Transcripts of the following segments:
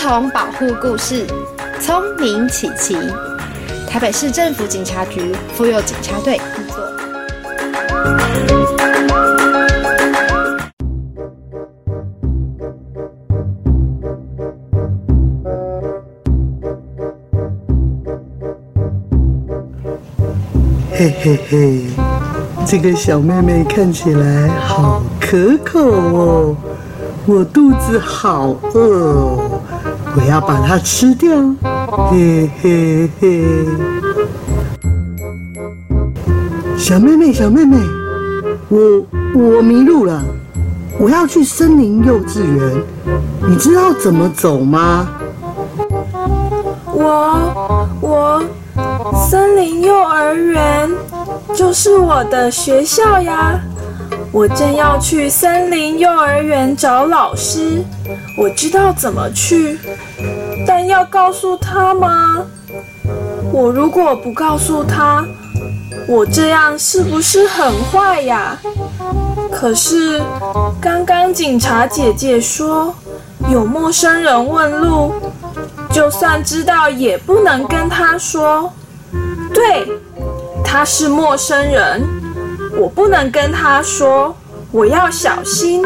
童保护故事，聪明琪琪，台北市政府警察局妇幼警察队制作。嘿嘿嘿，这个小妹妹看起来好可口哦，我肚子好饿，我要把它吃掉。嘿嘿嘿，小妹妹，小妹妹，我我迷路了，我要去森林幼稚园，你知道怎么走吗？我我森林幼儿园就是我的学校呀。我正要去森林幼儿园找老师，我知道怎么去，但要告诉他吗？我如果不告诉他，我这样是不是很坏呀？可是刚刚警察姐姐说，有陌生人问路。就算知道，也不能跟他说。对，他是陌生人，我不能跟他说。我要小心。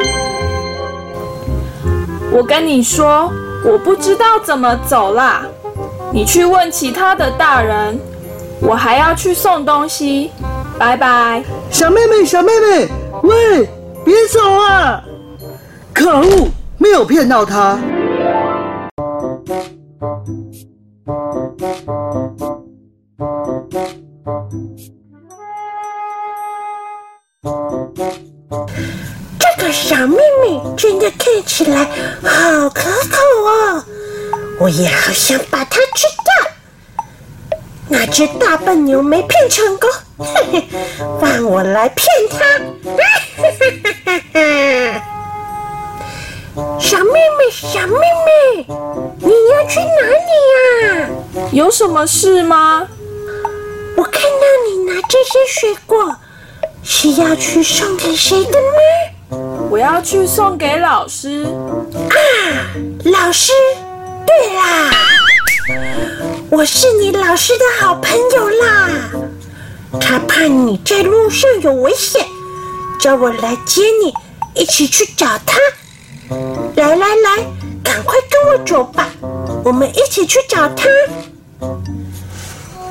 我跟你说，我不知道怎么走啦。你去问其他的大人。我还要去送东西。拜拜。小妹妹，小妹妹，喂，别走啊！可恶，没有骗到他。小妹妹真的看起来好可口哦，我也好想把它吃掉。那只大笨牛没骗成功，嘿嘿，换我来骗它。小妹妹，小妹妹，你要去哪里呀？有什么事吗？我看到你拿这些水果，是要去送给谁的吗？我要去送给老师。啊，老师，对啦，我是你老师的好朋友啦。他怕你在路上有危险，叫我来接你，一起去找他。来来来，赶快跟我走吧，我们一起去找他。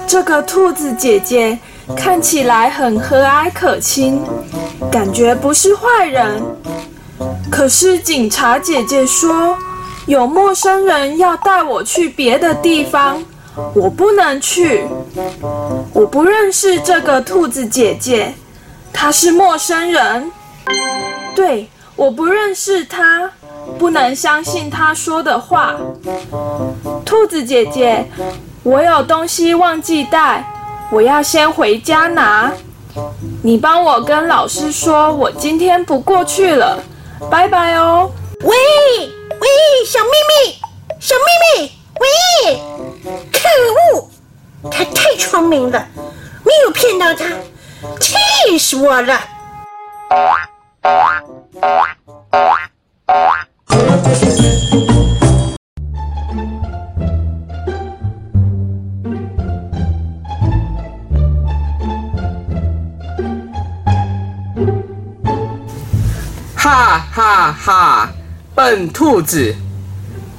这个兔子姐姐看起来很和蔼可亲，感觉不是坏人。可是警察姐姐说，有陌生人要带我去别的地方，我不能去。我不认识这个兔子姐姐，她是陌生人。对。我不认识她，不能相信她说的话。兔子姐姐，我有东西忘记带，我要先回家拿。你帮我跟老师说，我今天不过去了，拜拜哦。喂喂，小秘密，小秘密，喂！可恶，他太聪明了，没有骗到他，气死我了！哈哈哈！笨兔子，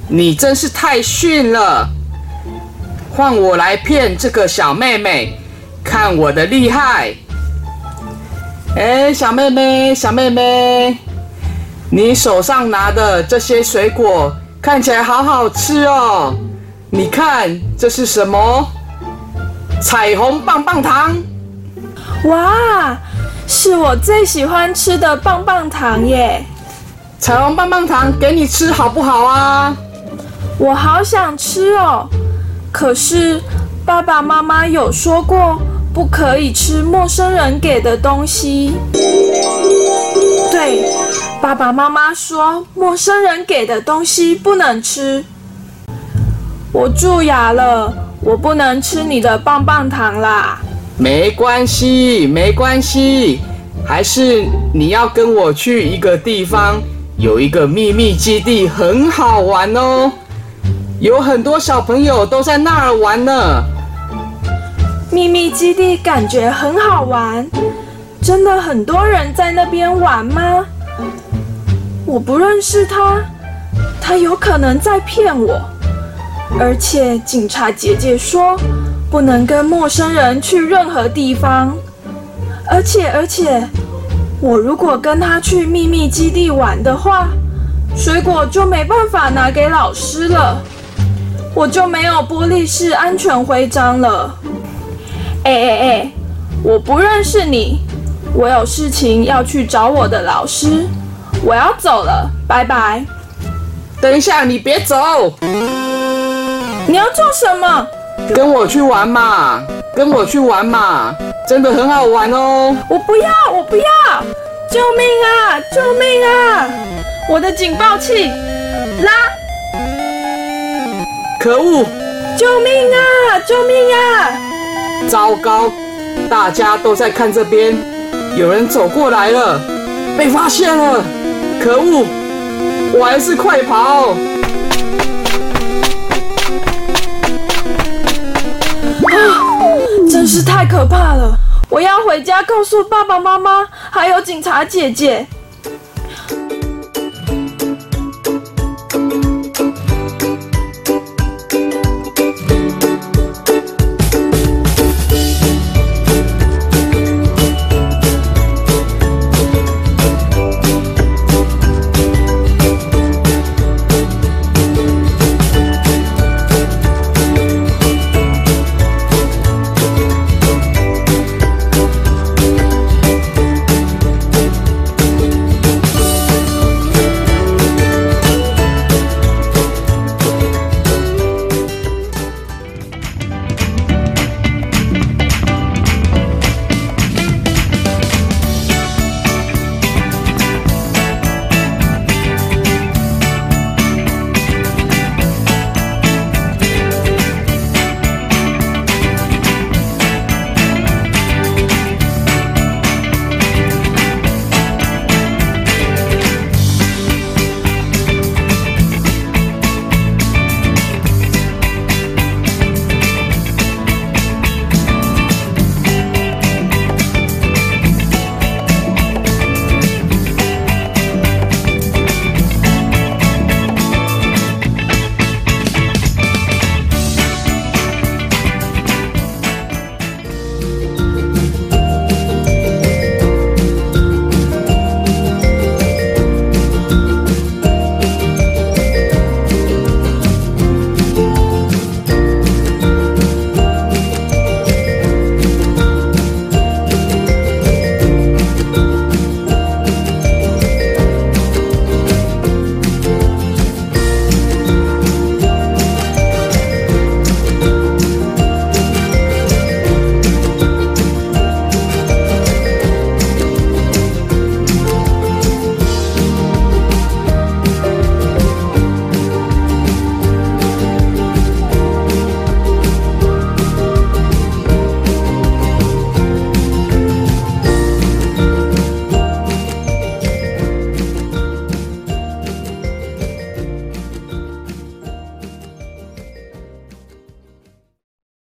你真是太逊了！换我来骗这个小妹妹，看我的厉害！哎，小妹妹，小妹妹，你手上拿的这些水果看起来好好吃哦！你看这是什么？彩虹棒棒糖！哇，是我最喜欢吃的棒棒糖耶！彩虹棒棒糖给你吃好不好啊？我好想吃哦，可是爸爸妈妈有说过。不可以吃陌生人给的东西。对，爸爸妈妈说陌生人给的东西不能吃。我蛀牙了，我不能吃你的棒棒糖啦。没关系，没关系，还是你要跟我去一个地方，有一个秘密基地，很好玩哦。有很多小朋友都在那儿玩呢。秘密基地感觉很好玩，真的很多人在那边玩吗？我不认识他，他有可能在骗我。而且警察姐姐说，不能跟陌生人去任何地方。而且而且，我如果跟他去秘密基地玩的话，水果就没办法拿给老师了，我就没有玻璃式安全徽章了。哎哎哎，我不认识你，我有事情要去找我的老师，我要走了，拜拜。等一下，你别走，你要做什么？跟我去玩嘛，跟我去玩嘛，真的很好玩哦。我不要，我不要！救命啊！救命啊！我的警报器，拉！可恶！救命啊！救命啊！糟糕，大家都在看这边，有人走过来了，被发现了！可恶，我还是快跑！是太可怕了！我要回家告诉爸爸妈妈，还有警察姐姐。